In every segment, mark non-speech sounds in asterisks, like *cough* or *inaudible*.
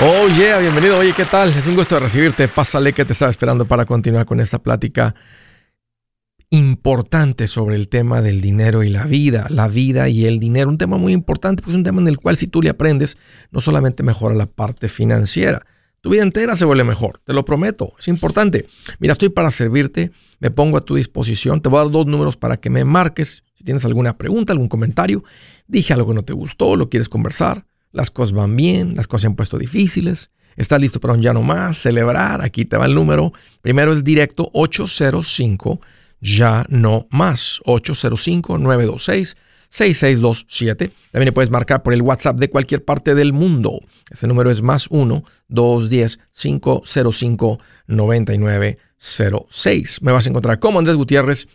Oh yeah, bienvenido. Oye, ¿qué tal? Es un gusto recibirte. Pásale que te estaba esperando para continuar con esta plática importante sobre el tema del dinero y la vida, la vida y el dinero. Un tema muy importante, pues un tema en el cual si tú le aprendes, no solamente mejora la parte financiera, tu vida entera se vuelve mejor, te lo prometo, es importante. Mira, estoy para servirte, me pongo a tu disposición, te voy a dar dos números para que me marques. Si tienes alguna pregunta, algún comentario, dije algo que no te gustó, lo quieres conversar las cosas van bien, las cosas se han puesto difíciles, estás listo para un ya no más, celebrar, aquí te va el número. Primero es directo 805 ya no más, 805-926-6627. También puedes marcar por el WhatsApp de cualquier parte del mundo. Ese número es más 1-210-505-9906. Me vas a encontrar como Andrés Gutiérrez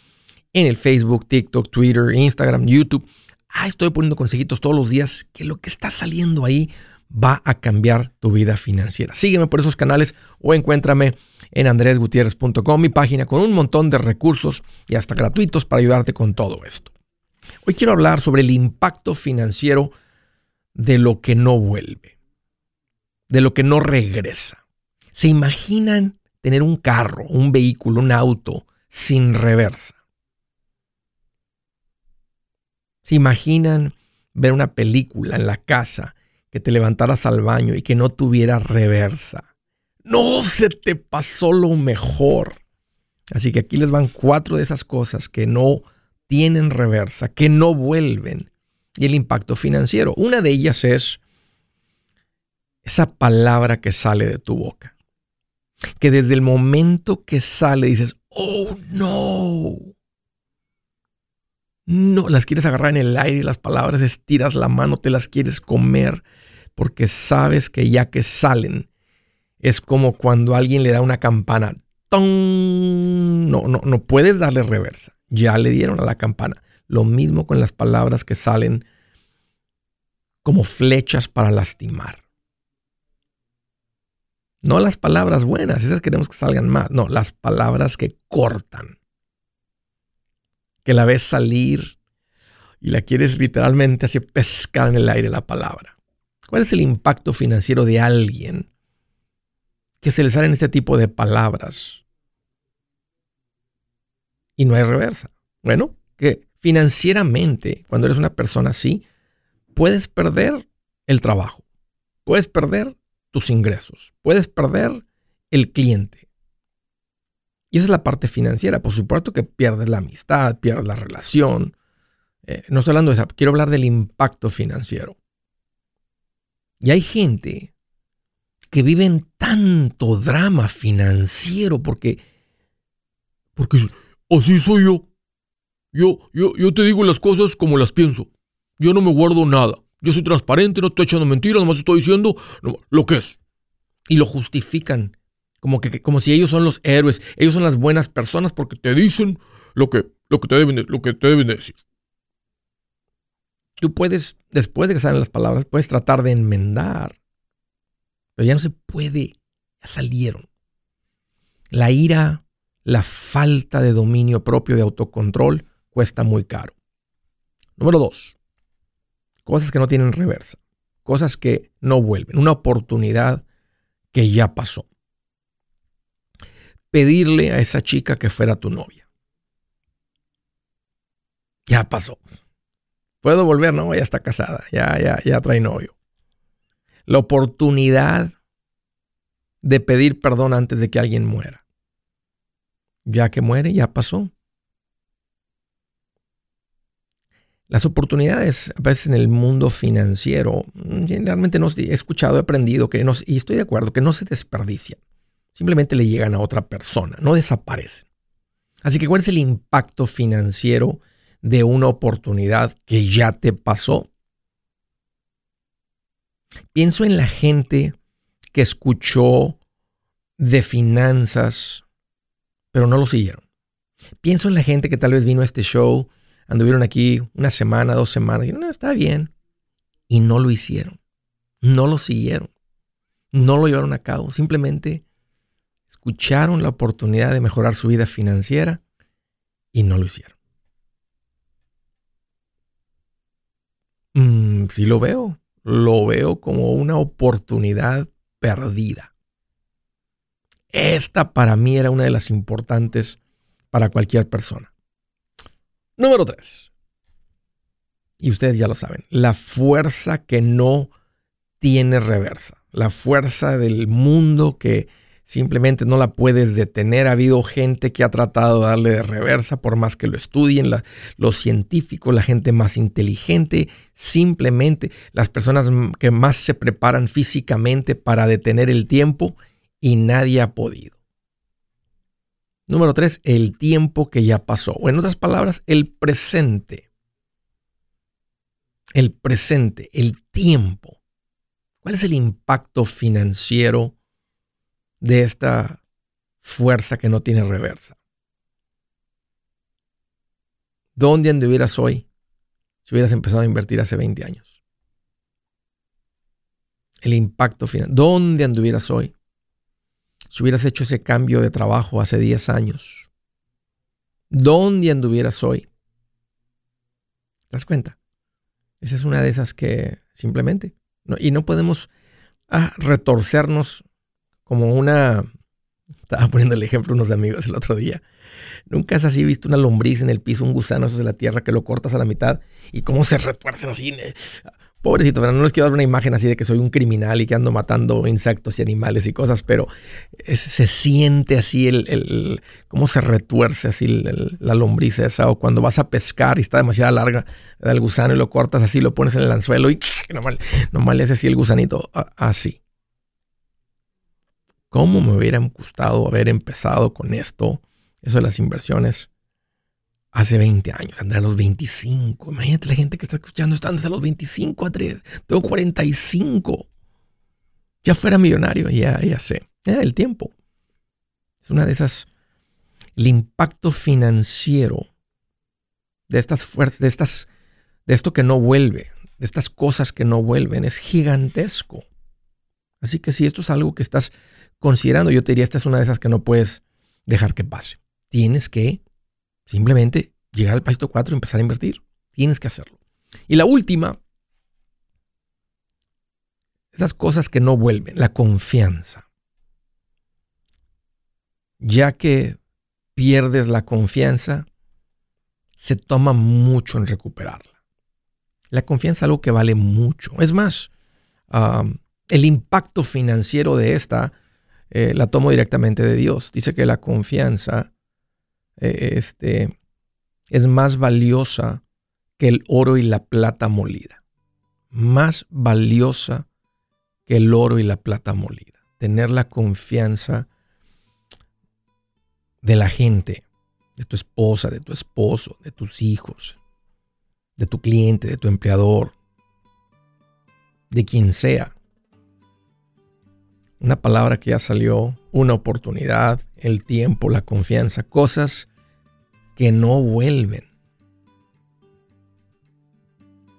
en el Facebook, TikTok, Twitter, Instagram, YouTube ah, estoy poniendo consejitos todos los días, que lo que está saliendo ahí va a cambiar tu vida financiera. Sígueme por esos canales o encuéntrame en andresgutierrez.com, mi página con un montón de recursos y hasta gratuitos para ayudarte con todo esto. Hoy quiero hablar sobre el impacto financiero de lo que no vuelve, de lo que no regresa. ¿Se imaginan tener un carro, un vehículo, un auto sin reversa? ¿Se imaginan ver una película en la casa que te levantaras al baño y que no tuviera reversa? No se te pasó lo mejor. Así que aquí les van cuatro de esas cosas que no tienen reversa, que no vuelven. Y el impacto financiero. Una de ellas es esa palabra que sale de tu boca. Que desde el momento que sale dices, oh no, no, las quieres agarrar en el aire, las palabras estiras la mano, te las quieres comer, porque sabes que ya que salen, es como cuando alguien le da una campana. ¡Ton! No, no, no puedes darle reversa. Ya le dieron a la campana. Lo mismo con las palabras que salen como flechas para lastimar. No las palabras buenas, esas queremos que salgan más. No, las palabras que cortan que la ves salir y la quieres literalmente así pescar en el aire la palabra. ¿Cuál es el impacto financiero de alguien que se le salen este tipo de palabras? Y no hay reversa. Bueno, que financieramente, cuando eres una persona así, puedes perder el trabajo, puedes perder tus ingresos, puedes perder el cliente, y esa es la parte financiera. Por supuesto que pierdes la amistad, pierdes la relación. Eh, no estoy hablando de eso, quiero hablar del impacto financiero. Y hay gente que vive en tanto drama financiero porque, porque así soy yo. Yo, yo. yo te digo las cosas como las pienso. Yo no me guardo nada. Yo soy transparente, no estoy echando mentiras, nomás estoy diciendo lo que es. Y lo justifican como, que, como si ellos son los héroes, ellos son las buenas personas porque te dicen lo que, lo que, te, deben, lo que te deben decir. Tú puedes, después de que salen las palabras, puedes tratar de enmendar, pero ya no se puede, ya salieron. La ira, la falta de dominio propio de autocontrol cuesta muy caro. Número dos, cosas que no tienen reversa, cosas que no vuelven, una oportunidad que ya pasó pedirle a esa chica que fuera tu novia. Ya pasó. Puedo volver, no, ya está casada, ya, ya, ya trae novio. La oportunidad de pedir perdón antes de que alguien muera. Ya que muere, ya pasó. Las oportunidades a veces en el mundo financiero, mm, realmente no he escuchado, he aprendido que no, y estoy de acuerdo, que no se desperdician simplemente le llegan a otra persona, no desaparecen. Así que, ¿cuál es el impacto financiero de una oportunidad que ya te pasó? Pienso en la gente que escuchó de finanzas, pero no lo siguieron. Pienso en la gente que tal vez vino a este show, anduvieron aquí una semana, dos semanas, y no, está bien. Y no lo hicieron. No lo siguieron. No lo llevaron a cabo. Simplemente escucharon la oportunidad de mejorar su vida financiera y no lo hicieron. Mm, sí lo veo, lo veo como una oportunidad perdida. Esta para mí era una de las importantes para cualquier persona. Número tres. Y ustedes ya lo saben, la fuerza que no tiene reversa. La fuerza del mundo que simplemente no la puedes detener. Ha habido gente que ha tratado de darle de reversa por más que lo estudien, los científicos, la gente más inteligente, simplemente las personas que más se preparan físicamente para detener el tiempo y nadie ha podido. Número tres, el tiempo que ya pasó. O en otras palabras, el presente. El presente, el tiempo. ¿Cuál es el impacto financiero de esta fuerza que no tiene reversa? ¿Dónde anduvieras hoy si hubieras empezado a invertir hace 20 años? El impacto financiero. ¿Dónde anduvieras hoy si hubieras hecho ese cambio de trabajo hace 10 años? ¿Dónde anduvieras hoy? ¿Te das cuenta? Esa es una de esas que simplemente, y no podemos ah, retorcernos como una... Estaba poniendo el ejemplo a unos amigos el otro día. Nunca has así visto una lombriz en el piso, un gusano eso de la tierra que lo cortas a la mitad y cómo se retuercen así. Pobrecito, no les quiero dar una imagen así de que soy un criminal y que ando matando insectos y animales y cosas, pero se siente así el, cómo se retuerce así la lombriz esa, o cuando vas a pescar y está demasiado larga el gusano y lo cortas así, lo pones en el anzuelo y nomás, nomás le hace así el gusanito así. ¿Cómo me hubiera gustado haber empezado con esto? Eso de las inversiones hace 20 años, andré a los 25. Imagínate la gente que está escuchando, están desde los 25 a 3. Tengo 45. Ya fuera millonario, ya, ya sé. el tiempo. Es una de esas. El impacto financiero de estas fuerzas, de estas, de esto que no vuelve, de estas cosas que no vuelven, es gigantesco. Así que si esto es algo que estás considerando, yo te diría, esta es una de esas que no puedes dejar que pase. Tienes que Simplemente llegar al pasito 4 y empezar a invertir. Tienes que hacerlo. Y la última, esas cosas que no vuelven, la confianza. Ya que pierdes la confianza, se toma mucho en recuperarla. La confianza es algo que vale mucho. Es más, el impacto financiero de esta eh, la tomo directamente de Dios. Dice que la confianza eh, este, es más valiosa que el oro y la plata molida. Más valiosa que el oro y la plata molida. Tener la confianza de la gente, de tu esposa, de tu esposo, de tus hijos, de tu cliente, de tu empleador, de quien sea. Una palabra que ya salió, una oportunidad, el tiempo, la confianza, cosas que no vuelven.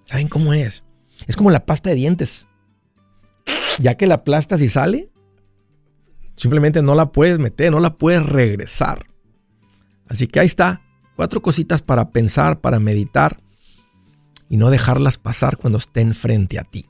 ¿Saben cómo es? Es como la pasta de dientes. Ya que la aplastas y sale, simplemente no la puedes meter, no la puedes regresar. Así que ahí está, cuatro cositas para pensar, para meditar y no dejarlas pasar cuando estén frente a ti.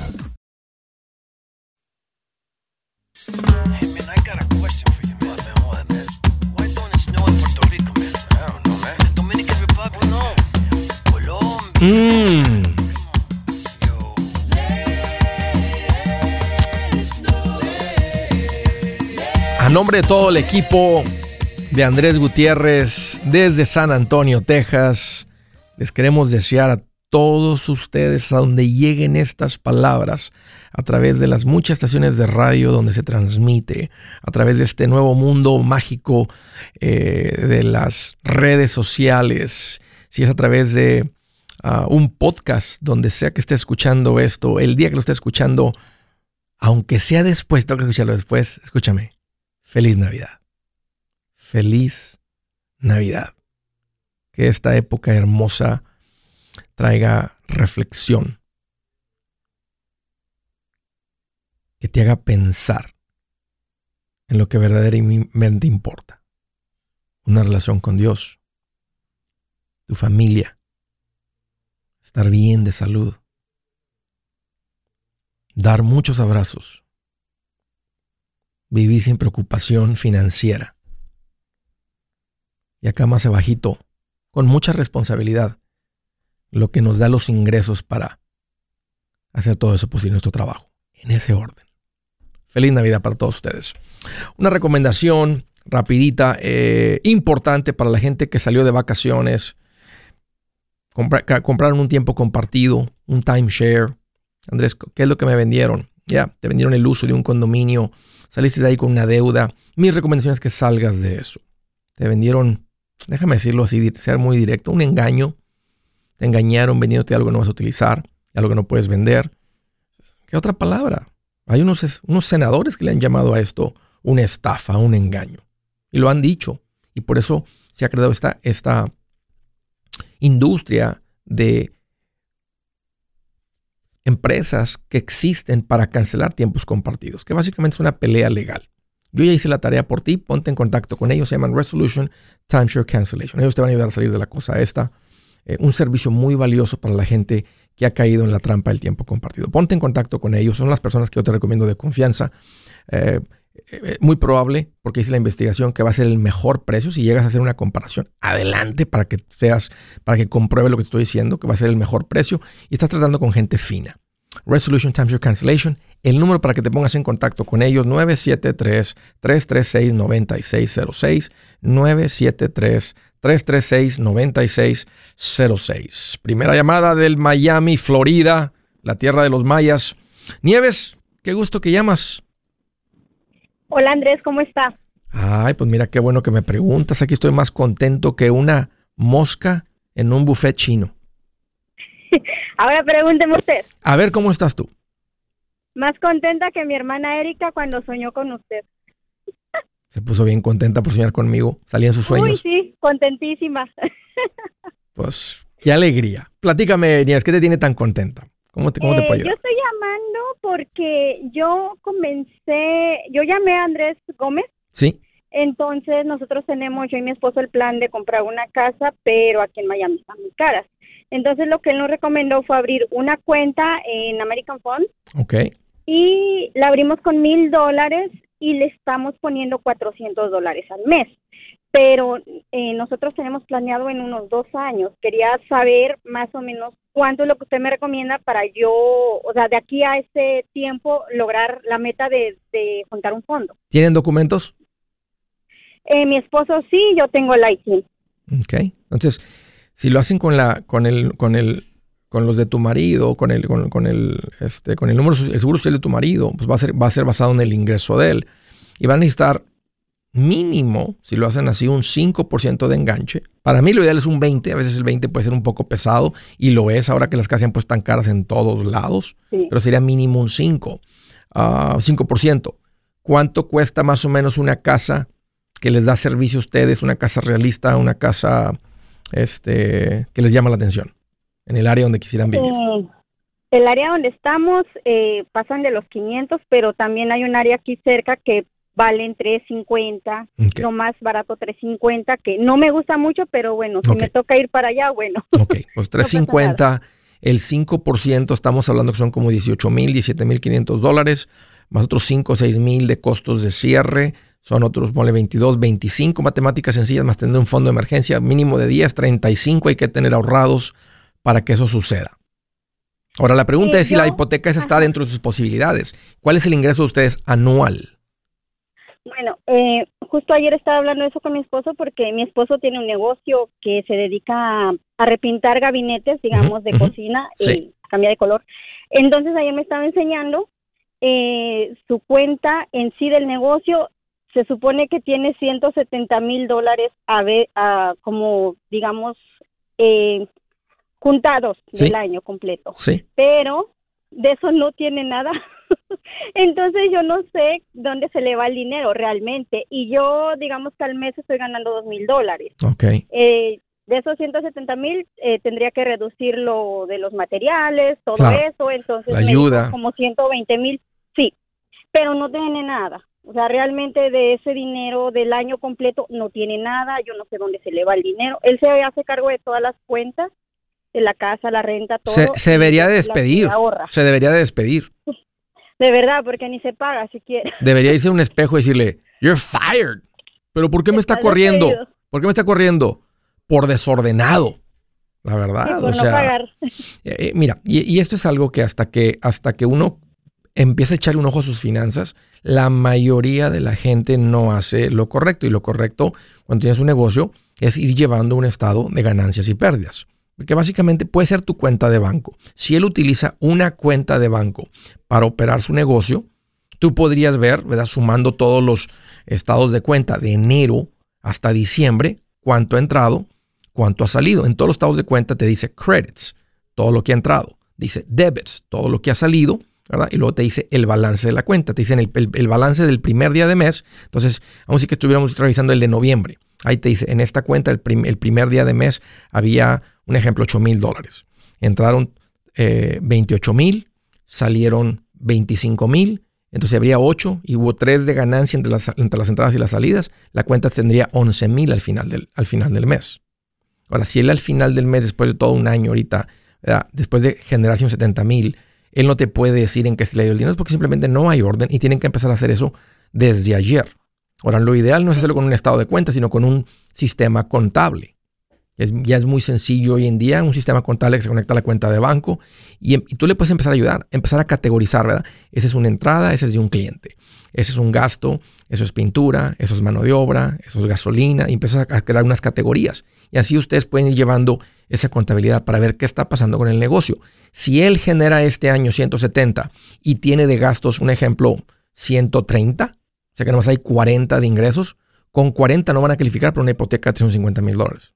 A nombre de todo el equipo de Andrés Gutiérrez desde San Antonio, Texas, les queremos desear a todos ustedes a donde lleguen estas palabras a través de las muchas estaciones de radio donde se transmite, a través de este nuevo mundo mágico eh, de las redes sociales, si es a través de un podcast, donde sea que esté escuchando esto, el día que lo esté escuchando, aunque sea después, tengo que escucharlo después, escúchame. Feliz Navidad. Feliz Navidad. Que esta época hermosa traiga reflexión. Que te haga pensar en lo que verdaderamente importa. Una relación con Dios, tu familia, estar bien de salud, dar muchos abrazos, vivir sin preocupación financiera. Y acá más abajito, con mucha responsabilidad, lo que nos da los ingresos para hacer todo eso posible nuestro trabajo. En ese orden. Feliz Navidad para todos ustedes. Una recomendación rapidita, eh, importante para la gente que salió de vacaciones compraron un tiempo compartido, un timeshare. Andrés, ¿qué es lo que me vendieron? Ya, te vendieron el uso de un condominio, saliste de ahí con una deuda. Mi recomendación es que salgas de eso. Te vendieron, déjame decirlo así, ser muy directo, un engaño. Te engañaron vendiéndote algo que no vas a utilizar, algo que no puedes vender. ¿Qué otra palabra? Hay unos, unos senadores que le han llamado a esto una estafa, un engaño. Y lo han dicho. Y por eso se ha creado esta, esta industria de empresas que existen para cancelar tiempos compartidos, que básicamente es una pelea legal. Yo ya hice la tarea por ti, ponte en contacto con ellos, se llaman Resolution Timeshare Cancellation. Ellos te van a ayudar a salir de la cosa esta. Eh, un servicio muy valioso para la gente que ha caído en la trampa del tiempo compartido. Ponte en contacto con ellos, son las personas que yo te recomiendo de confianza. Eh, eh, muy probable, porque hice la investigación, que va a ser el mejor precio. Si llegas a hacer una comparación, adelante para que seas, para que compruebe lo que estoy diciendo, que va a ser el mejor precio. Y estás tratando con gente fina. Resolution Timeshare Cancellation. El número para que te pongas en contacto con ellos, 973-336-9606. 973-336-9606. Primera llamada del Miami, Florida, la tierra de los mayas. Nieves, qué gusto que llamas. Hola Andrés, ¿cómo está? Ay, pues mira qué bueno que me preguntas. Aquí estoy más contento que una mosca en un buffet chino. *laughs* Ahora pregúnteme usted. A ver, ¿cómo estás tú? Más contenta que mi hermana Erika cuando soñó con usted. Se puso bien contenta por soñar conmigo. Salía en sus sueños. Uy, sí, contentísima. *laughs* Pues, qué alegría. Platícame, Nieves, ¿qué te tiene tan contenta? ¿Cómo te, cómo te Eh, puedo ayudar? Yo estoy llamando porque yo comencé, yo llamé a Andrés Gómez, Sí, entonces nosotros tenemos, yo y mi esposo, el plan de comprar una casa, pero aquí en Miami están muy caras. Entonces lo que él nos recomendó fue abrir una cuenta en American Funds ok. y la abrimos con mil dólares y le estamos poniendo 400 dólares al mes. pero eh, nosotros tenemos planeado en unos dos años. Quería saber más o menos cuánto es lo que usted me recomienda para yo, o sea, de aquí a ese tiempo lograr la meta de, de juntar un fondo. ¿Tienen documentos? Eh, mi esposo sí, yo tengo el IT. Ok, entonces, si lo hacen con la, con el, con el, con los de tu marido, con el, con, con el, este, con el número, el seguro social de tu marido, pues va a ser, va a ser basado en el ingreso de él. Y van a necesitar mínimo, si lo hacen así, un 5% de enganche. Para mí lo ideal es un 20, a veces el 20 puede ser un poco pesado y lo es ahora que las casas han puesto tan caras en todos lados, pero sería mínimo un 5, 5%. Ah, ¿Cuánto cuesta más o menos una casa que les da servicio a ustedes, una casa realista, una casa este, que les llama la atención en el área donde quisieran vivir? Eh, el área donde estamos eh, pasan de los 500, pero también hay un área aquí cerca que valen 350, lo más barato 350, que no me gusta mucho, pero bueno, si me toca ir para allá, bueno. Ok, pues *laughs* 350, el 5%, estamos hablando que son como 18 mil, 17 mil 500 dólares, más otros 5 o 6 mil de costos de cierre, son otros, ponle 22, 25 matemáticas sencillas, más tener un fondo de emergencia mínimo de 10, 35 hay que tener ahorrados para que eso suceda. Ahora, la pregunta es si la hipoteca está dentro de sus posibilidades. ¿Cuál es el ingreso de ustedes anual? Bueno, eh, justo ayer estaba hablando de eso con mi esposo porque mi esposo tiene un negocio que se dedica a, repintar gabinetes, digamos, de cocina, y cambiar de color. Entonces ayer me estaba enseñando eh, su cuenta en sí del negocio. Se supone que tiene 170 mil dólares a ver, a, como, digamos, eh, juntados del año completo. Sí. Pero de eso no tiene nada. *laughs* Entonces yo no sé dónde se le va el dinero realmente. Y yo, digamos que al mes estoy ganando dos mil dólares. Ok. Eh, de esos 170 mil eh, tendría que reducir lo de los materiales, todo eso. Entonces, la ayuda. como 120 mil, sí. Pero no tiene nada. O sea, realmente de ese dinero del año completo no tiene nada. Yo no sé dónde se le va el dinero. Él se hace cargo de todas las cuentas de la casa, la renta, todo. Se, debería de despedir. Se debería de despedir. *laughs* De verdad, porque ni se paga siquiera. *laughs* Debería irse a un espejo y decirle, you're fired. Pero ¿por qué me está corriendo? ¿Por qué me está corriendo? Por desordenado. La verdad, o sea. *laughs* Eh, eh, mira, y, esto es algo que hasta que hasta que uno empieza a echarle un ojo a sus finanzas, la mayoría de la gente no hace lo correcto. Y lo correcto cuando tienes un negocio es ir llevando un estado de ganancias y pérdidas que básicamente puede ser tu cuenta de banco. Si él utiliza una cuenta de banco para operar su negocio, tú podrías ver, ¿verdad? Sumando todos los estados de cuenta de enero hasta diciembre, cuánto ha entrado, cuánto ha salido. En todos los estados de cuenta te dice credits, todo lo que ha entrado. Dice debits, todo lo que ha salido, ¿verdad? Y luego te dice el balance de la cuenta. Te dicen el, balance del primer día de mes. Entonces, aún si que estuviéramos revisando el de noviembre. Ahí te dice, en esta cuenta el, primer día de mes había un ejemplo, 8 mil dólares. Entraron 28 eh, mil, salieron 25 mil, entonces habría 8 y hubo 3 de ganancia entre las, entre las entradas y las salidas. La cuenta tendría 11 mil al, final del, al final del mes. Ahora, si él al final del mes, después de todo un año ahorita, después de generar 170 mil, él no te puede decir en qué se le dio el dinero, porque simplemente no hay orden y tienen que empezar a hacer eso desde ayer. Ahora, lo ideal no es hacerlo con un estado de cuenta, sino con un sistema contable ya es muy sencillo hoy en día, un sistema contable que se conecta a la cuenta de banco y, tú le puedes empezar a ayudar, empezar a categorizar, ¿verdad? Esa es una entrada, ese es de un cliente, ese es un gasto, eso es pintura, eso es mano de obra, eso es gasolina, y empiezas a crear unas categorías. Y así ustedes pueden ir llevando esa contabilidad para ver qué está pasando con el negocio. Si él genera este año 170 y tiene de gastos, un ejemplo, 130, o sea que nomás hay 40 de ingresos, con 40 no van a calificar para una hipoteca de 350 mil dólares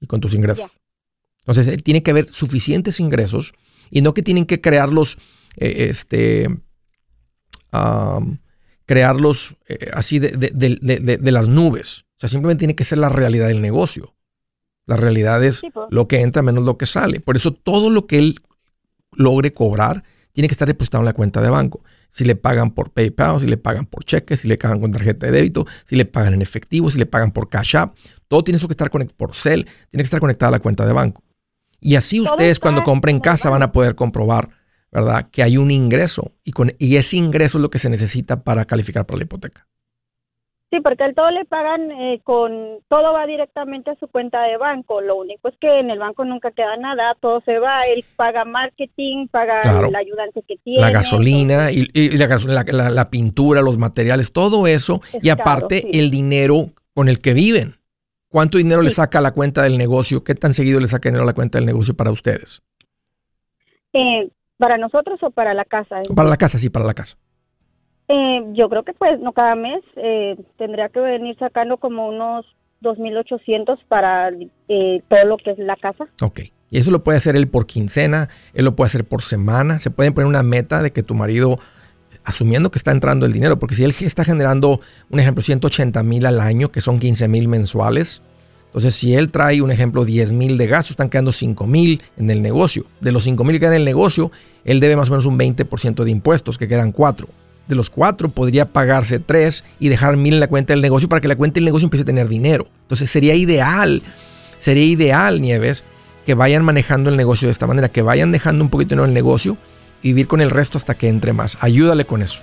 y con tus ingresos. Entonces, eh, tiene que haber suficientes ingresos y no que tienen que crearlos, eh, este, crearlos eh, así de, las nubes. O sea, simplemente tiene que ser la realidad del negocio. La realidad es pues. lo que entra menos lo que sale. Por eso todo lo que él logre cobrar tiene que estar depositado en la cuenta de banco. Si le pagan por PayPal, si le pagan por cheques, si le pagan con tarjeta de débito, si le pagan en efectivo, si le pagan por Cash App, todo tiene que estar conectado por Cell, tiene que estar conectado a la cuenta de banco. Y así ustedes cuando compren casa van a poder comprobar, ¿verdad? Que hay un ingreso y, con, y ese ingreso es lo que se necesita para calificar para la hipoteca. Sí, porque al todo le pagan eh, con, todo va directamente a su cuenta de banco. Lo único es que en el banco nunca queda nada, todo se va. Él paga marketing, paga el ayudante que tiene. La gasolina y, la, la, pintura, los materiales, todo eso. y aparte el dinero con el que viven. ¿Cuánto dinero le saca a la cuenta del negocio? ¿Qué tan seguido le saca dinero a la cuenta del negocio para ustedes? Eh, ¿Para nosotros o para la casa? Para la casa, sí, para la casa. Eh, yo creo que pues no cada mes eh, tendría que venir sacando como unos 2.800 para eh, todo lo que es la casa. Ok. Y eso lo puede hacer él por quincena, él lo puede hacer por semana. Se pueden poner una meta de que tu marido, asumiendo que está entrando el dinero, porque si él está generando, un ejemplo, 180 mil al año, que son 15 mil mensuales, entonces si él trae, un ejemplo, 10 mil de gastos, están quedando 5 mil en el negocio. De los 5 mil que quedan en el negocio, él debe más o menos un 20% de impuestos, que quedan 4 de los cuatro podría pagarse tres y dejar mil en la cuenta del negocio para que la cuenta del negocio empiece a tener dinero. Entonces sería ideal, sería ideal, Nieves, que vayan manejando el negocio de esta manera, que vayan dejando un poquito en el negocio y vivir con el resto hasta que entre más. Ayúdale con eso.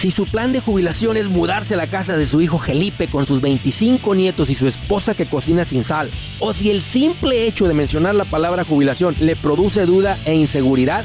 Si su plan de jubilación es mudarse a la casa de su hijo Felipe con sus 25 nietos y su esposa que cocina sin sal, o si el simple hecho de mencionar la palabra jubilación le produce duda e inseguridad,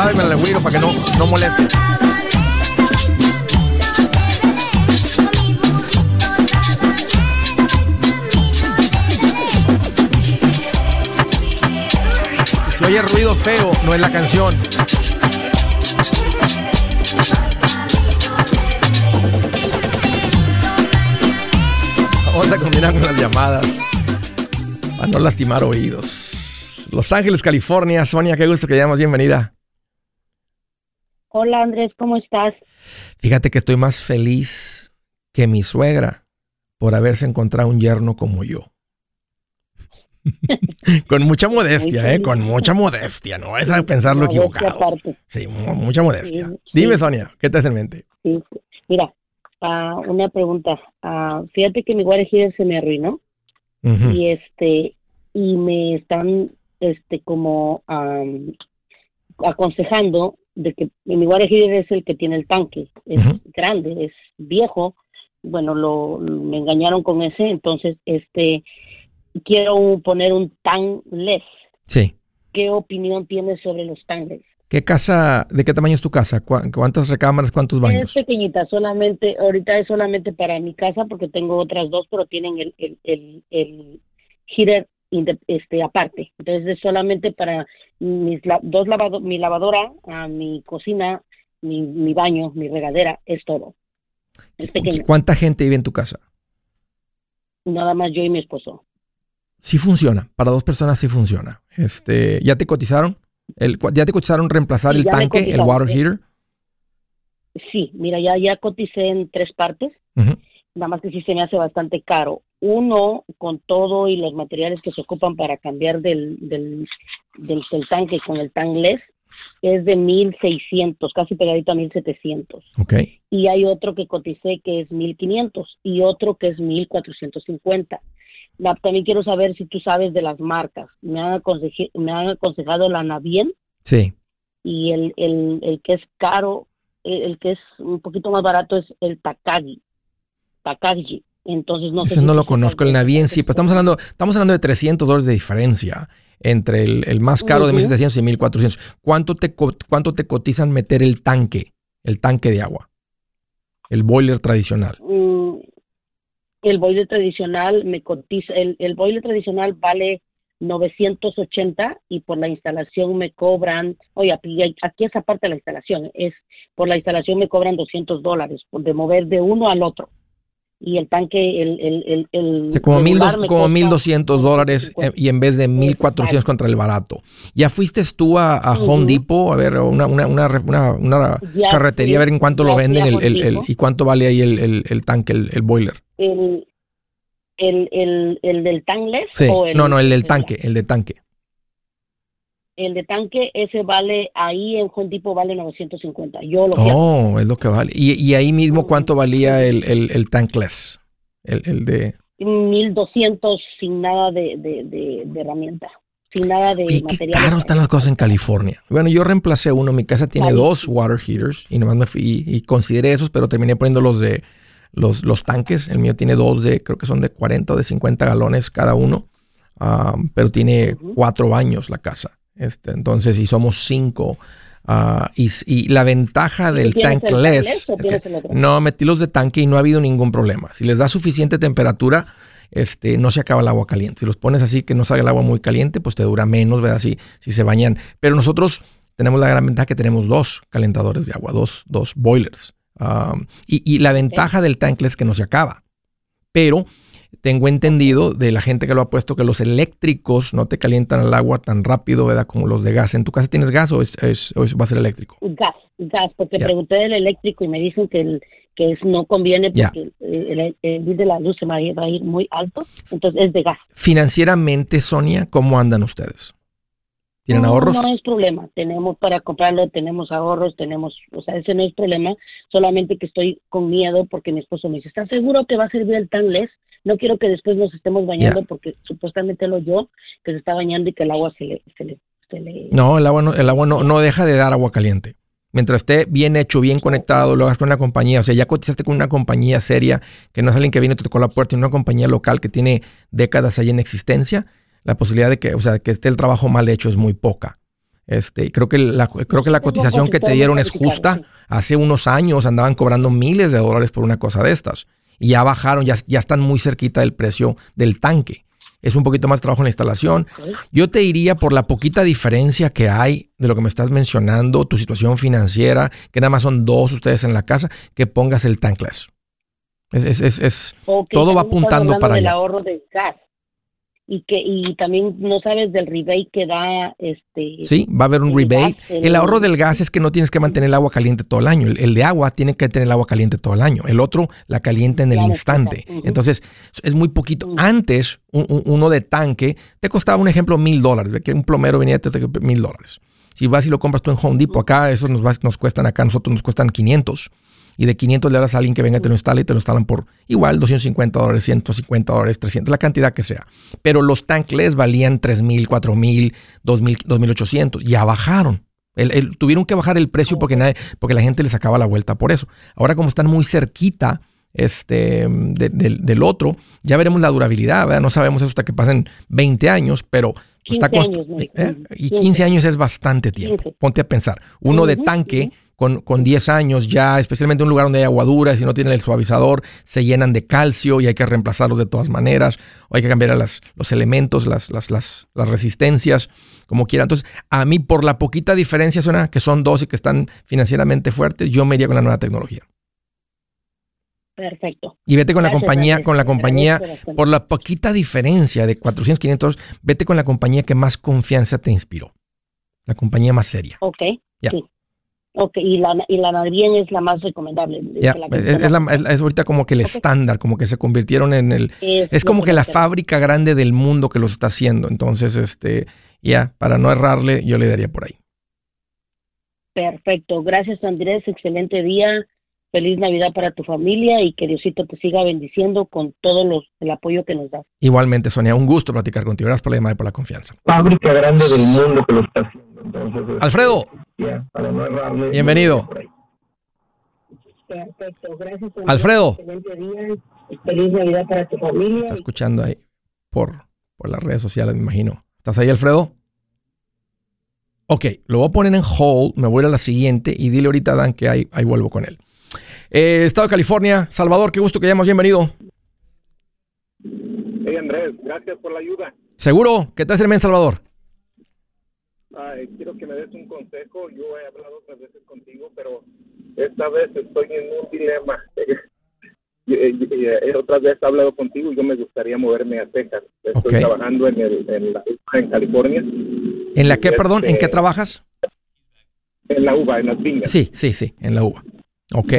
Suave con el güiro para que no, no moleste. Si oye ruido feo, no es la canción. Vamos a combinar con las llamadas para no lastimar oídos. Los Ángeles, California. Sonia, qué gusto que llamas. Bienvenida. Hola Andrés, ¿cómo estás? Fíjate que estoy más feliz que mi suegra por haberse encontrado un yerno como yo. *laughs* con mucha modestia, ¿eh? Con mucha modestia, no es a pensarlo equivocado. Sí, mucha modestia. Dime, Sonia, ¿qué te hace en mente? Mira, uh, una pregunta. Uh, fíjate que mi guarejida se me arruinó y este y me están este como aconsejando de que mi guarejir es el que tiene el tanque, es grande, es viejo, bueno, lo me engañaron con ese, entonces este quiero poner un tangless. Sí. ¿Qué opinión tienes sobre los tangles? ¿Qué casa, de qué tamaño es tu casa? ¿Cuántas recámaras, cuántos baños? Es pequeñita, solamente, ahorita es solamente para mi casa porque tengo otras dos, pero tienen el, el, el, el heater este aparte. Entonces es solamente para mis dos lavado, mi lavadora, a mi cocina, mi, mi, baño, mi regadera, es todo. Es pequeño. ¿Cuánta gente vive en tu casa? Nada más yo y mi esposo. Sí funciona, para dos personas sí funciona. Este, ¿ya te cotizaron? El, ¿Ya te cotizaron reemplazar el tanque, el water heater? Sí, mira, ya, ya coticé en tres partes. Nada más que sí se me hace bastante caro uno con todo y los materiales que se ocupan para cambiar del, del, del, tanque con el tangless es de 1600, casi pegadito a 1700. Okay. Y hay otro que coticé que es 1500 y otro que es 1450. también quiero saber si tú sabes de las marcas. Me han, me han aconsejado la Navien. Sí. Y el, el, el que es caro, el, el, que es un poquito más barato es el Takagi. Takagi. Entonces no Ese no lo conozco, el Navi en sí, pero estamos hablando, estamos hablando de 300 dólares de diferencia entre el, más caro de 1700 y 1400. ¿Cuánto te, ¿Cuánto te cotizan meter el tanque, el tanque de agua? El boiler tradicional. Mm, el boiler tradicional me cotiza, el, el boiler tradicional vale 980 y por la instalación me cobran, oye, aquí esa parte de la instalación, es por la instalación me cobran 200 dólares de mover de uno al otro. Y el tanque, el... el, el, como, mil como 1.200 dólares eh, y en vez de 1.400 contra el barato. ¿Ya fuiste tú a, Home Depot a ver una, una, una, una, ferretería a ver en cuánto lo venden el, el, y cuánto vale ahí el, el tanque, el, boiler? El, el, el, el del tankless sí. o el no no el del tanque el de tanque el de tanque ese vale ahí en Home Depot vale 950 yo lo oh es lo que vale. Y, y ahí mismo cuánto valía el, el, el tankless el, el de 1200 sin nada de, de, de, de herramienta sin nada de y qué caro están las cosas en California. Bueno, yo reemplacé uno, mi casa tiene dos water heaters y nomás me fui y consideré esos, pero terminé poniendo los de los, los tanques. El mío tiene dos de, creo que son de 40 o de 50 galones cada uno, ah, pero tiene cuatro baños la casa. Este, entonces, si somos cinco. Ah, y, la ventaja del tankless, no metí los de tanque y no ha habido ningún problema. Si les da suficiente temperatura, este, no se acaba el agua caliente. Si los pones así que no salga el agua muy caliente, pues te dura menos, ¿verdad? Si, si se bañan. Pero nosotros tenemos la gran ventaja que tenemos dos calentadores de agua, dos, dos boilers y, la ventaja del tankless es que no se acaba. Pero tengo entendido de la gente que lo ha puesto que los eléctricos no te calientan el agua tan rápido, ¿verdad? Como los de gas. ¿En tu casa tienes gas o, es, va a ser eléctrico? Gas, gas, porque pregunté del eléctrico y me dicen que el, que no conviene porque el, el, de la luz se va a ir muy alto, entonces es de gas. Financieramente, Sonia, ¿cómo andan ustedes? ¿Tienen ahorros? No, es problema, tenemos para comprarlo, tenemos ahorros, tenemos, o sea, ese no es problema, solamente que estoy con miedo porque mi esposo me dice, ¿estás seguro que va a servir el tanless? No quiero que después nos estemos bañando porque supuestamente lo yo que se está bañando y que el agua se le... Se le, No, el agua, no, el agua no, no deja de dar agua caliente. Mientras esté bien hecho, bien conectado, lo hagas con una compañía, o sea, ya cotizaste con una compañía seria, que no es alguien que viene y te tocó la puerta, sino una compañía local que tiene décadas ahí en existencia, la posibilidad de que, o sea, que esté el trabajo mal hecho es muy poca. Este, creo que la, creo que la cotización que te dieron es justa. Hace unos años andaban cobrando miles de dólares por una cosa de estas. Y ya bajaron, ya, ya están muy cerquita del precio del tanque. Es un poquito más trabajo en la instalación. Yo te diría por la poquita diferencia que hay de lo que me estás mencionando, tu situación financiera, que nada más son dos ustedes en la casa, que pongas el tankless. Es, es, es, todo va apuntando para allá. ahorro de gas y que y también no sabes del rebate que da este sí va a haber un rebate. el, ahorro del gas es que no tienes que mantener el agua caliente todo el año. El, de agua tiene que tener el agua caliente todo el año. El otro la calienta en el instante. entonces es muy poquito. Antes uno de tanque te costaba un ejemplo mil dólares. Que un plomero venía te mil dólares. Si vas y lo compras tú en Home Depot acá esos nos, nos cuestan acá nosotros nos cuestan 500 y de 500 le das a alguien que venga y te lo instale y te lo instalan por igual 250 dólares, 150 dólares, 300, la cantidad que sea. Pero los tankless valían 3000, 4000, 2000, 2800, ya bajaron. tuvieron que bajar el precio porque, nadie, porque la gente le sacaba la vuelta por eso. Ahora como están muy cerquita este, del otro, ya veremos la durabilidad, ¿verdad? No sabemos eso hasta que pasen 20 años, pero está años, ¿eh? y 15 años es bastante tiempo. Ponte a pensar, uno de tanque con, con 10 años ya, especialmente en un lugar donde hay aguaduras y no tienen el suavizador, se llenan de calcio y hay que reemplazarlos de todas maneras, o hay que cambiar las, los elementos, las, las, las, las resistencias, como quiera. Entonces, a mí, por la poquita diferencia, suena que son dos y que están financieramente fuertes, yo me iría con la nueva tecnología. Perfecto. Y vete con la compañía, con la compañía, por la poquita diferencia de 400, 500, vete con la compañía que más confianza te inspiró. La compañía más seria. Ok. Ya. Ok, y la, y la es la más recomendable. Ya, es, ahorita como que el estándar, como que se convirtieron en el... Es, como que la fábrica grande del mundo que los está haciendo. Entonces, este, ya, para no errarle, yo le daría por ahí. Perfecto. Gracias, Andrés. Excelente día. Feliz Navidad para tu familia y que Diosito te siga bendiciendo con todo los, el apoyo que nos das. Igualmente, Sonia, un gusto platicar contigo. Gracias por la llamada y por la confianza. Fábrica grande del mundo que lo está haciendo. Alfredo. Bienvenido. Perfecto, gracias. Alfredo. Feliz Navidad para tu familia. Está escuchando ahí por, por las redes sociales, me imagino. ¿Estás ahí, Alfredo? Ok, lo voy a poner en hold, me voy a la siguiente y dile ahorita a Dan que ahí, ahí vuelvo con él. Eh, Estado de California, Salvador, qué gusto que hayamos bienvenido. Andrés, gracias por la ayuda. Seguro, ¿qué tal, en Salvador? Quiero que me des un consejo. Yo he hablado otras veces contigo, pero esta vez estoy en un dilema. *laughs* otra vez he hablado contigo y yo me gustaría moverme a Texas. Estoy trabajando en, el, en, la, en California. ¿En la qué, perdón? ¿En qué este, trabajas? En la uva, en las viñas. Sí, sí, sí, en la uva. Ok.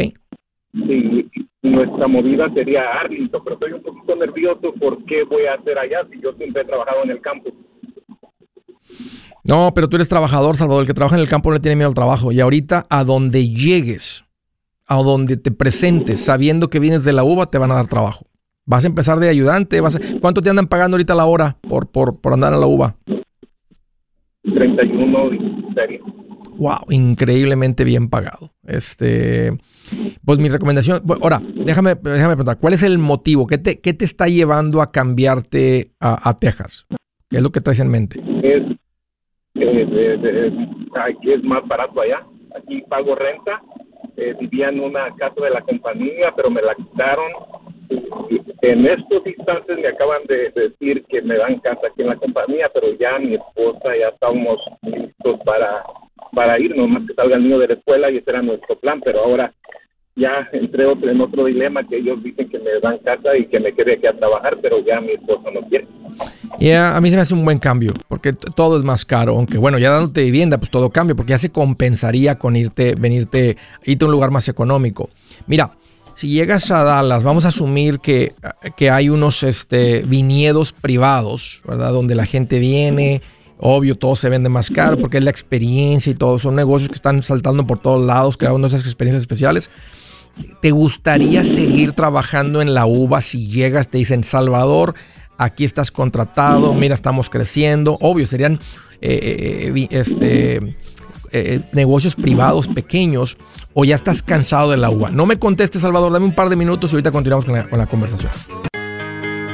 Sí, nuestra movida sería Arlington, pero estoy un poquito nervioso por qué voy a hacer allá si yo siempre he trabajado en el campo. No, pero tú eres trabajador, Salvador. El que trabaja en el campo no le tiene miedo al trabajo. Y ahorita, a donde llegues, a donde te presentes, sabiendo que vienes de la uva, te van a dar trabajo. Vas a empezar de ayudante. Vas ¿Cuánto te andan pagando ahorita la hora por, por, por andar en la uva? 31 y serio. Wow, increíblemente bien pagado. Este, pues mi recomendación, ahora, déjame, déjame preguntar, ¿cuál es el motivo? ¿Qué te, qué te está llevando a cambiarte a, Texas? ¿Qué es lo que traes en mente? Es, aquí es más barato allá. Aquí pago renta. Eh, vivía en una casa de la compañía, pero me la quitaron. En estos instantes me acaban de decir que me dan casa aquí en la compañía, pero ya mi esposa ya estamos listos para para irnos, más que salga el niño de la escuela y ese era nuestro plan, pero ahora ya entré en otro dilema que ellos dicen que me dan casa y que me quede aquí a trabajar, pero ya mi esposo no quiere. Y a mí se me hace un buen cambio, porque todo es más caro, aunque bueno, ya dándote vivienda, pues todo cambia, porque ya se compensaría con irte, venirte, irte a un lugar más económico. Mira, si llegas a Dallas, vamos a asumir que, que hay unos este, viñedos privados, ¿verdad? Donde la gente viene Obvio, todo se vende más caro porque es la experiencia y todo. Son negocios que están saltando por todos lados, creando esas experiencias especiales. ¿Te gustaría seguir trabajando en la uva si llegas, te dicen Salvador, aquí estás contratado, mira, estamos creciendo? Obvio, serían eh, eh, este, eh, negocios privados pequeños o ya estás cansado de la uva. No me contestes, Salvador, dame un par de minutos y ahorita continuamos con la conversación.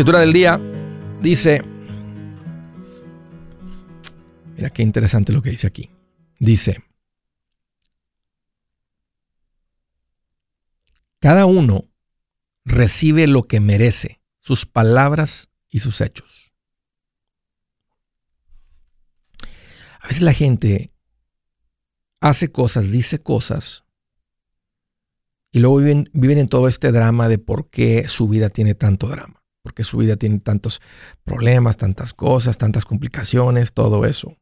Escritura del día dice, mira qué interesante lo que dice aquí. Dice, cada uno recibe lo que merece, sus palabras y sus hechos. A veces la gente hace cosas, dice cosas, y luego viven, viven en todo este drama de por qué su vida tiene tanto drama porque su vida tiene tantos problemas, tantas cosas, tantas complicaciones, todo eso.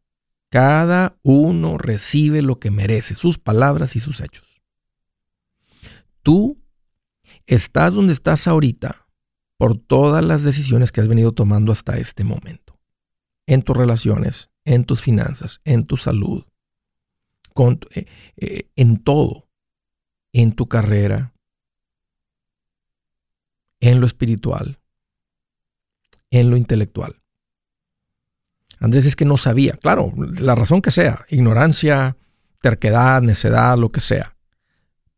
Cada uno recibe lo que merece, sus palabras y sus hechos. Tú estás donde estás ahorita por todas las decisiones que has venido tomando hasta este momento. En tus relaciones, en tus finanzas, en tu salud, eh, eh, en todo, en tu carrera, en lo espiritual, en lo intelectual. Andrés es que no sabía, claro, la razón que sea, ignorancia, terquedad, necedad, lo que sea.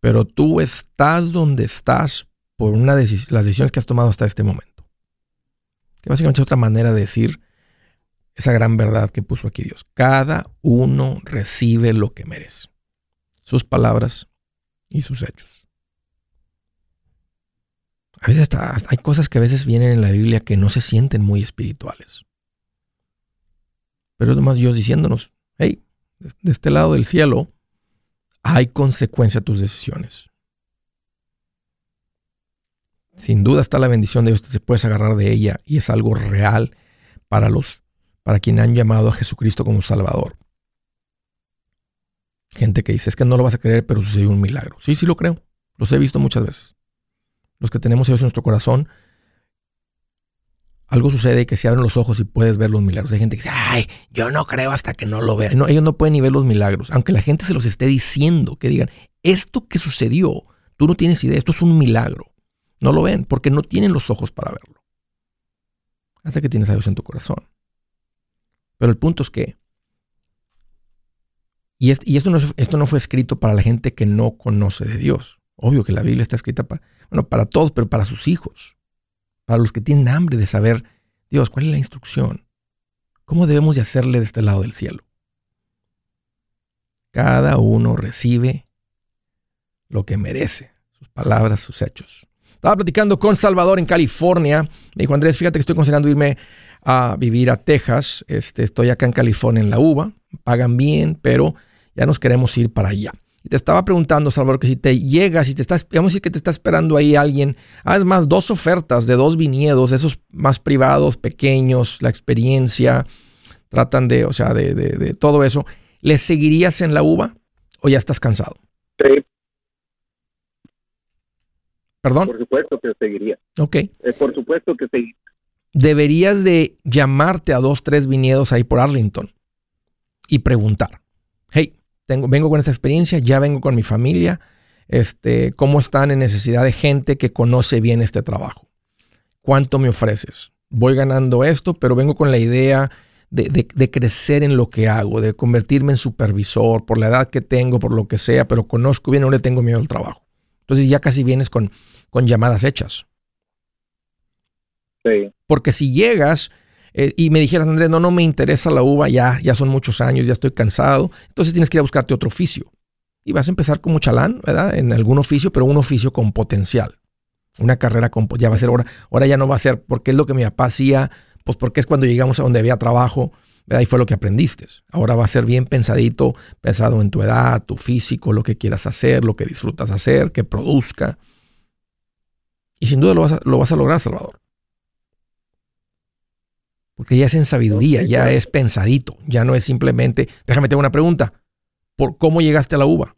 Pero tú estás donde estás por una de las decisiones que has tomado hasta este momento. Que básicamente es otra manera de decir esa gran verdad que puso aquí Dios. Cada uno recibe lo que merece. Sus palabras y sus hechos. A veces hay cosas que a veces vienen en la Biblia que no se sienten muy espirituales. Pero es más Dios diciéndonos, hey, de este lado del cielo hay consecuencia a tus decisiones. Sin duda está la bendición de Dios, te puedes agarrar de ella y es algo real para los, para quienes han llamado a Jesucristo como Salvador. Gente que dice, es que no lo vas a creer, pero sucedió un milagro. Sí, sí lo creo. Los he visto muchas veces. Los que tenemos Dios en nuestro corazón, algo sucede que se abren los ojos y puedes ver los milagros. Hay gente que dice, ay, yo no creo hasta que no lo vea. No, ellos no pueden ni ver los milagros. Aunque la gente se los esté diciendo, que digan, esto que sucedió, tú no tienes idea, esto es un milagro. No lo ven porque no tienen los ojos para verlo. Hasta que tienes a Dios en tu corazón. Pero el punto es que, y, esto no fue escrito para la gente que no conoce de Dios. Obvio que la Biblia está escrita para, bueno, para todos, pero para sus hijos. Para los que tienen hambre de saber, Dios, ¿cuál es la instrucción? ¿Cómo debemos de hacerle de este lado del cielo? Cada uno recibe lo que merece, sus palabras, sus hechos. Estaba platicando con Salvador en California. Me dijo, Andrés, fíjate que estoy considerando irme a vivir a Texas. Este, estoy acá en California en la UBA. Pagan bien, pero ya nos queremos ir para allá. Y te estaba preguntando, Salvador, que si te llegas, si te estás, vamos a decir que te está esperando ahí alguien, además dos ofertas de dos viñedos, esos más privados, pequeños, la experiencia, tratan de, o sea, de, de, todo eso. ¿Le seguirías en la uva o ya estás cansado? Sí, ¿Perdón? Por supuesto que seguiría. Ok. Eh, por supuesto que seguiría. Deberías de llamarte a dos, tres viñedos ahí por Arlington y preguntar, hey, tengo, vengo con esta experiencia, ya vengo con mi familia, este, ¿cómo están en necesidad de gente que conoce bien este trabajo? ¿Cuánto me ofreces? Voy ganando esto, pero vengo con la idea de, de, crecer en lo que hago, de convertirme en supervisor, por la edad que tengo, por lo que sea, pero conozco bien, no le tengo miedo al trabajo. Entonces ya casi vienes con, con llamadas hechas. Sí. Porque si llegas eh, y me dijeras, Andrés, no, no me interesa la uva, ya, ya son muchos años, ya estoy cansado, entonces tienes que ir a buscarte otro oficio. Y vas a empezar como chalán, ¿verdad? En algún oficio, pero un oficio con potencial. Una carrera con, ya va a ser ahora, ahora ya no va a ser porque es lo que mi papá hacía, pues porque es cuando llegamos a donde había trabajo, ¿verdad? Y fue lo que aprendiste. Ahora va a ser bien pensadito, pensado en tu edad, tu físico, lo que quieras hacer, lo que disfrutas hacer, que produzca. Y sin duda lo vas a, lo vas a lograr, Salvador. Porque ya es en sabiduría, ya es pensadito, ya no es simplemente, déjame tener una pregunta, ¿por cómo llegaste a la uva?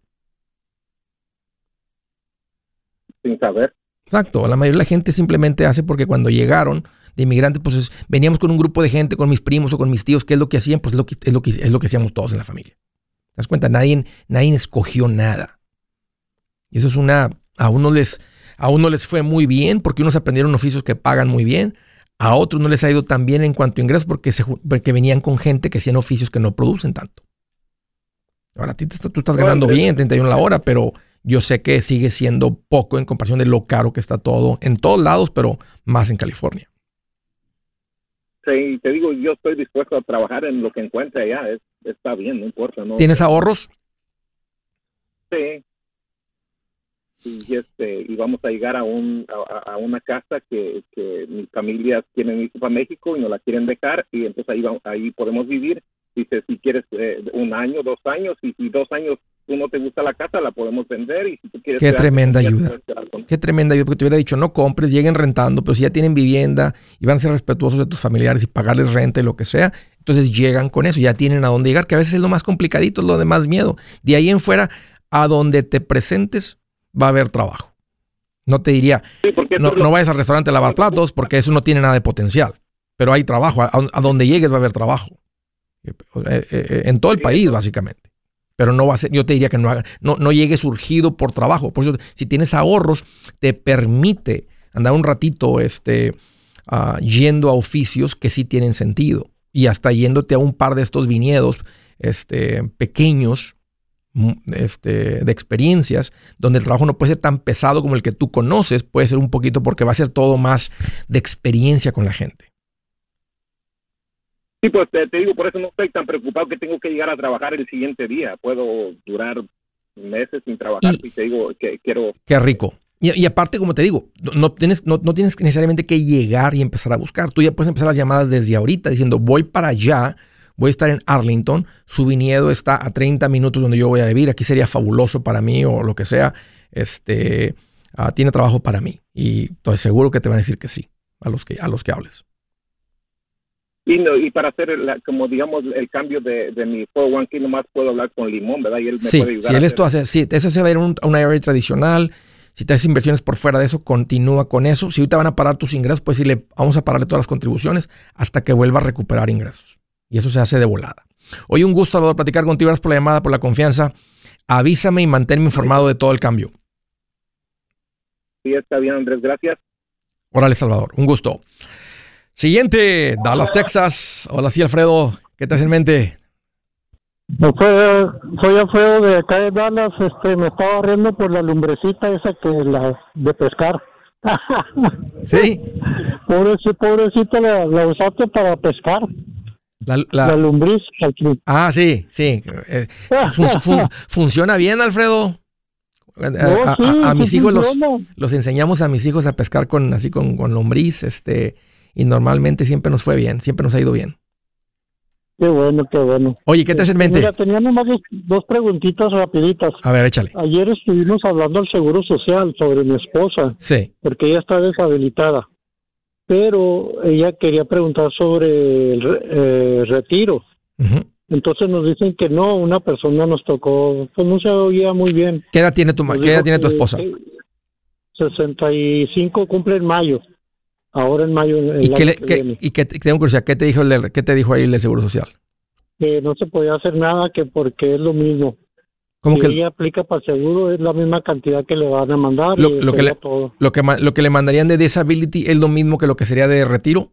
Sin saber. Exacto, la mayoría de la gente simplemente hace porque cuando llegaron de inmigrantes, pues veníamos con un grupo de gente, con mis primos o con mis tíos, ¿qué es lo que hacían? Pues lo que, es, lo que, es lo que hacíamos todos en la familia. ¿Te das cuenta? Nadie, nadie escogió nada. Y eso es una, a uno les, a uno les fue muy bien porque unos aprendieron oficios que pagan muy bien. A otros no les ha ido tan bien en cuanto a ingresos porque, se, porque venían con gente que hacían oficios que no producen tanto. Ahora, a ti te, tú estás ganando bien, 31 la hora, pero yo sé que sigue siendo poco en comparación de lo caro que está todo en todos lados, pero más en California. Sí, te digo, yo estoy dispuesto a trabajar en lo que encuentre allá, está bien, no importa. No, ¿Tienes ahorros? Sí, y este y vamos a llegar a un a, una casa que, que mis familias quieren ir para México y nos la quieren dejar y entonces ahí ahí podemos vivir. Dice si quieres eh, un año dos años y si dos años tú no te gusta la casa la podemos vender y si tú quieres qué tremenda ayuda. qué tremenda ayuda porque te hubiera dicho no compres lleguen rentando pero si ya tienen vivienda y van a ser respetuosos de tus familiares y pagarles renta y lo que sea entonces llegan con eso ya tienen a dónde llegar que a veces es lo más complicadito es lo de más miedo. De ahí en fuera a donde te presentes va a haber trabajo. No te diría, no, vayas al restaurante a lavar platos porque eso no tiene nada de potencial, pero hay trabajo, a, donde llegues va a haber trabajo. Eh, eh, eh, en todo el país, básicamente. Pero no va a ser, yo te diría que no, haga, no, no llegue surgido por trabajo. Por eso, si tienes ahorros, te permite andar un ratito este, ah, yendo a oficios que sí tienen sentido. Y hasta yéndote a un par de estos viñedos este, pequeños este, de experiencias, donde el trabajo no puede ser tan pesado como el que tú conoces, puede ser un poquito porque va a ser todo más de experiencia con la gente. Sí, pues te, digo, por eso no estoy tan preocupado que tengo que llegar a trabajar el siguiente día. Puedo durar meses sin trabajar y, te digo que quiero... Qué rico. Y, aparte, como te digo, no tienes, no, no, tienes necesariamente que llegar y empezar a buscar. Tú ya puedes empezar las llamadas desde ahorita diciendo, voy para allá, voy a estar en Arlington, su viñedo está a 30 minutos donde yo voy a vivir, aquí sería fabuloso para mí o lo que sea. Este, ah, tiene trabajo para mí. Y estoy seguro que te van a decir que sí a los que, a los que hables. Y, y para hacer, como digamos, el cambio de, de mi 401k, nomás puedo hablar con Limón, ¿verdad? Y él me sí, puede ayudar. Sí, él esto hace, sí, eso se va a ir a un, una IRA tradicional si te haces inversiones por fuera de eso, continúa con eso. Si ahorita van a parar tus ingresos, pues le vamos a pararle todas las contribuciones hasta que vuelva a recuperar ingresos. Y eso se hace de volada. Hoy un gusto, Salvador, platicar contigo. Gracias por la llamada, por la confianza. Avísame y manténme informado de todo el cambio. Sí, está bien, Andrés. Gracias. Órale, Salvador. Un gusto. Siguiente, Dallas, Texas. Hola, sí, Alfredo. ¿Qué te hace en mente? Fue, soy Alfredo de acá de Dallas, este, me estaba riendo por la lumbrecita esa que la de pescar. *laughs* Sí. pobrecita, pobrecita la, la, usaste para pescar. La, la... lombriz. Ah, sí, sí. Eh, funciona bien, Alfredo. a, mis hijos los, los, enseñamos a mis hijos a pescar con así con, con lombriz, este, y normalmente siempre nos fue bien, siempre nos ha ido bien. Qué bueno, qué bueno. Oye, ¿qué te hace en mente? Mira, tenía nomás dos, preguntitas rapiditas. A ver, échale. Ayer estuvimos hablando del Seguro Social sobre mi esposa. Sí. Porque ella está deshabilitada. Pero ella quería preguntar sobre el eh, retiro. Entonces nos dicen que no, una persona nos tocó, pues no se oía muy bien. ¿Qué edad tiene tu, ¿qué edad tiene tu esposa? 65 cumple en mayo. Ahora en mayo. ¿Y, qué, le, y qué, tengo curiosidad, ¿qué te dijo, el, qué te dijo ahí el Seguro Social? Que no se podía hacer nada, que porque es lo mismo. ¿Cómo que ella aplica para el seguro, es la misma cantidad que le van a mandar. Lo, que, le, lo, que, lo que le mandarían de disability es lo mismo que lo que sería de retiro.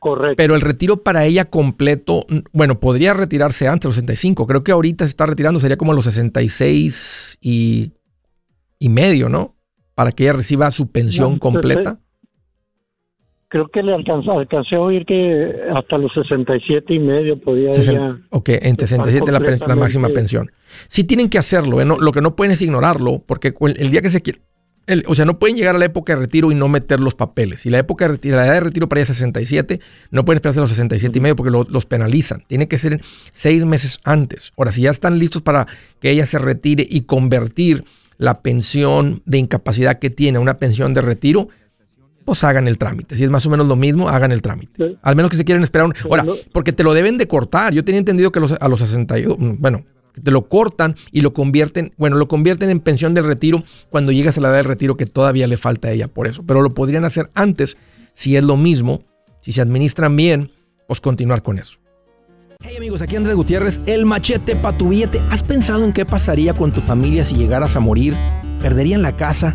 Correcto. Pero el retiro para ella completo, bueno, podría retirarse antes, los 65. Creo que ahorita se está retirando, sería como los 66 y, y medio, ¿no? Para que ella reciba su pensión completa creo que le alcanzó, alcancé a oír que hasta los 67 y medio podía ella Ok, entre 67 la, la máxima pensión. Sí tienen que hacerlo, ¿eh? lo que no pueden es ignorarlo, porque el, día que se quiere, o sea, no pueden llegar a la época de retiro y no meter los papeles. Y la época de retiro, la edad de retiro para ella es 67, no pueden esperarse a los 67 y medio porque los penalizan. Tiene que ser seis meses antes. Ahora, si ya están listos para que ella se retire y convertir la pensión de incapacidad que tiene a una pensión de retiro, pues hagan el trámite. Si es más o menos lo mismo, hagan el trámite. Al menos que se quieren esperar. Un... Ahora, porque te lo deben de cortar. Yo tenía entendido que a los 62, mm, bueno, te lo cortan y lo convierten, bueno, lo convierten en pensión del retiro cuando llegas a la edad del retiro que todavía le falta a ella por eso. Pero lo podrían hacer antes si es lo mismo, si se administran bien, pues continuar con eso. Hey amigos, aquí Andrés Gutiérrez, el machete para tu billete. ¿Has pensado en qué pasaría con tu familia si llegaras a morir? ¿Perderían la casa?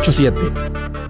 87